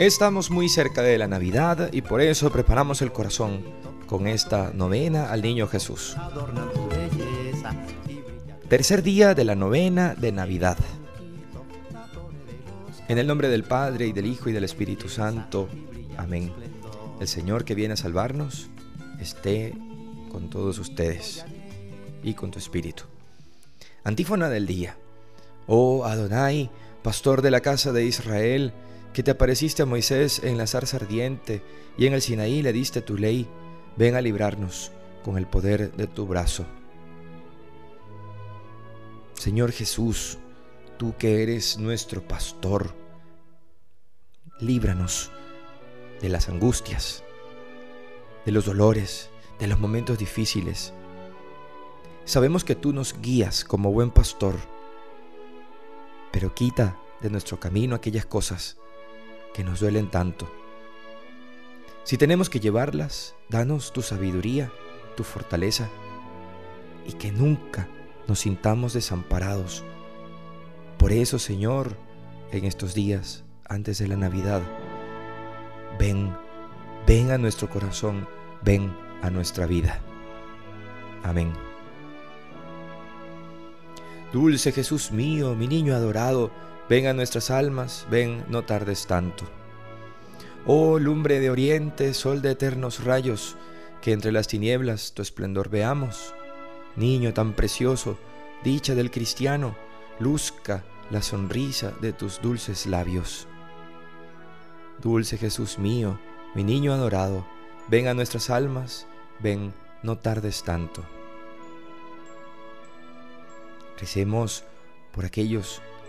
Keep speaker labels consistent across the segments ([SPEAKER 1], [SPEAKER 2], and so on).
[SPEAKER 1] Estamos muy cerca de la Navidad y por eso preparamos el corazón con esta novena al Niño Jesús. Tercer día de la novena de Navidad. En el nombre del Padre y del Hijo y del Espíritu Santo. Amén. El Señor que viene a salvarnos esté con todos ustedes y con tu espíritu. Antífona del día. Oh Adonai, pastor de la casa de Israel, que te apareciste a Moisés en la zarza ardiente y en el Sinaí le diste tu ley, ven a librarnos con el poder de tu brazo. Señor Jesús, tú que eres nuestro pastor, líbranos de las angustias, de los dolores, de los momentos difíciles. Sabemos que tú nos guías como buen pastor, pero quita de nuestro camino aquellas cosas que nos duelen tanto. Si tenemos que llevarlas, danos tu sabiduría, tu fortaleza, y que nunca nos sintamos desamparados. Por eso, Señor, en estos días, antes de la Navidad, ven, ven a nuestro corazón, ven a nuestra vida. Amén. Dulce Jesús mío, mi niño adorado, Ven a nuestras almas, ven, no tardes tanto. Oh lumbre de oriente, sol de eternos rayos, que entre las tinieblas tu esplendor veamos. Niño tan precioso, dicha del cristiano, luzca la sonrisa de tus dulces labios. Dulce Jesús mío, mi niño adorado, ven a nuestras almas, ven, no tardes tanto. Recemos por aquellos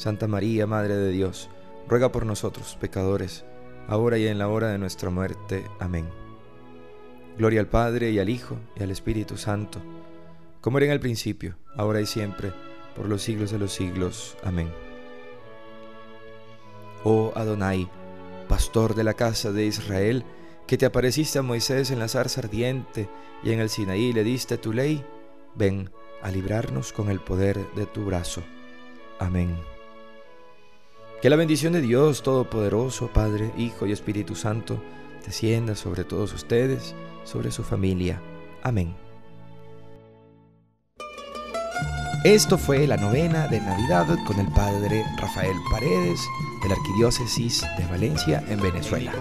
[SPEAKER 1] Santa María, Madre de Dios, ruega por nosotros, pecadores, ahora y en la hora de nuestra muerte. Amén. Gloria al Padre y al Hijo y al Espíritu Santo, como era en el principio, ahora y siempre, por los siglos de los siglos. Amén. Oh Adonai, pastor de la casa de Israel, que te apareciste a Moisés en la zarza ardiente y en el Sinaí le diste tu ley, ven a librarnos con el poder de tu brazo. Amén. Que la bendición de Dios Todopoderoso, Padre, Hijo y Espíritu Santo, descienda sobre todos ustedes, sobre su familia. Amén. Esto fue la novena de Navidad con el Padre Rafael Paredes de la Arquidiócesis de Valencia en Venezuela.